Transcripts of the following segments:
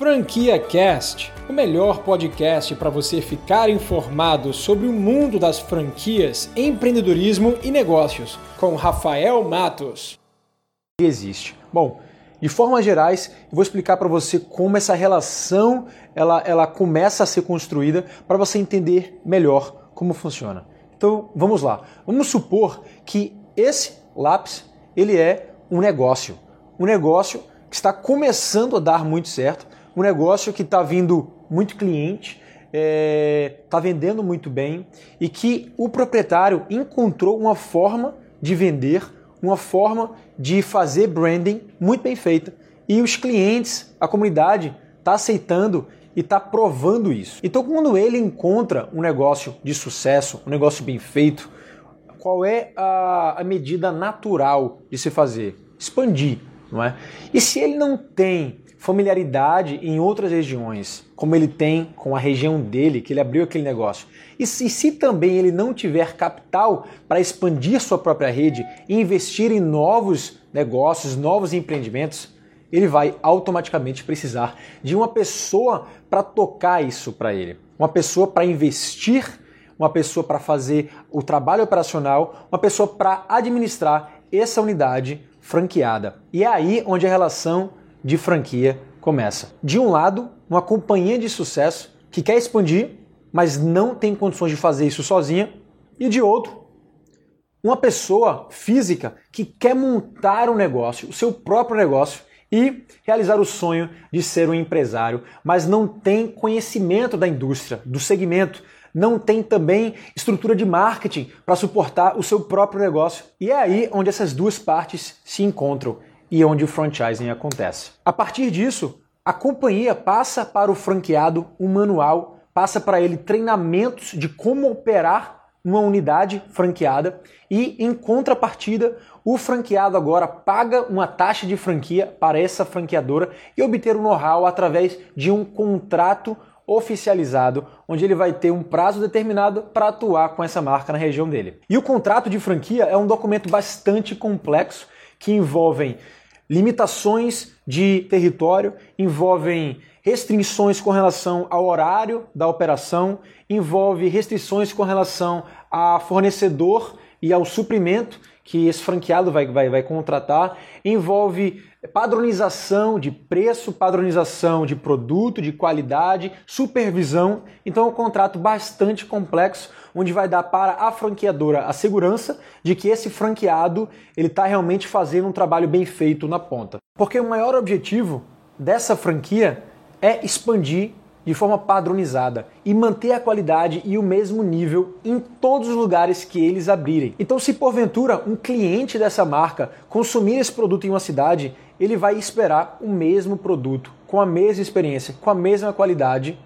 Franquia Cast, o melhor podcast para você ficar informado sobre o mundo das franquias, empreendedorismo e negócios, com Rafael Matos. Existe. Bom, de formas gerais, vou explicar para você como essa relação ela, ela começa a ser construída para você entender melhor como funciona. Então, vamos lá. Vamos supor que esse lápis ele é um negócio, um negócio que está começando a dar muito certo um negócio que está vindo muito cliente, está é, tá vendendo muito bem e que o proprietário encontrou uma forma de vender, uma forma de fazer branding muito bem feita. E os clientes, a comunidade, está aceitando e está provando isso. Então, quando ele encontra um negócio de sucesso, um negócio bem feito, qual é a, a medida natural de se fazer? Expandir, não é? E se ele não tem familiaridade em outras regiões, como ele tem com a região dele, que ele abriu aquele negócio. E se, se também ele não tiver capital para expandir sua própria rede e investir em novos negócios, novos empreendimentos, ele vai automaticamente precisar de uma pessoa para tocar isso para ele, uma pessoa para investir, uma pessoa para fazer o trabalho operacional, uma pessoa para administrar essa unidade franqueada. E é aí onde a relação de franquia começa. De um lado, uma companhia de sucesso que quer expandir, mas não tem condições de fazer isso sozinha, e de outro, uma pessoa física que quer montar um negócio, o seu próprio negócio e realizar o sonho de ser um empresário, mas não tem conhecimento da indústria, do segmento, não tem também estrutura de marketing para suportar o seu próprio negócio. E é aí onde essas duas partes se encontram e onde o franchising acontece. A partir disso, a companhia passa para o franqueado um manual, passa para ele treinamentos de como operar uma unidade franqueada e, em contrapartida, o franqueado agora paga uma taxa de franquia para essa franqueadora e obter o know-how através de um contrato oficializado, onde ele vai ter um prazo determinado para atuar com essa marca na região dele. E o contrato de franquia é um documento bastante complexo que envolvem limitações de território, envolvem restrições com relação ao horário da operação, envolve restrições com relação a fornecedor e ao suprimento que esse franqueado vai, vai, vai contratar, envolve padronização de preço, padronização de produto, de qualidade, supervisão. Então é um contrato bastante complexo, onde vai dar para a franqueadora a segurança de que esse franqueado ele está realmente fazendo um trabalho bem feito na ponta. Porque o maior objetivo dessa franquia é expandir de forma padronizada e manter a qualidade e o mesmo nível em todos os lugares que eles abrirem. Então, se porventura um cliente dessa marca consumir esse produto em uma cidade, ele vai esperar o mesmo produto, com a mesma experiência, com a mesma qualidade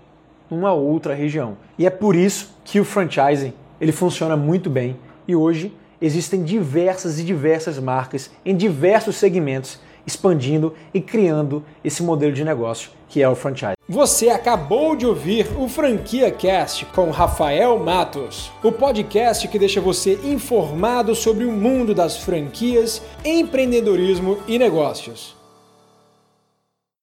numa outra região. E é por isso que o franchising ele funciona muito bem e hoje existem diversas e diversas marcas em diversos segmentos expandindo e criando esse modelo de negócio que é o franchise. Você acabou de ouvir o Franquia Cast com Rafael Matos, o podcast que deixa você informado sobre o mundo das franquias, empreendedorismo e negócios.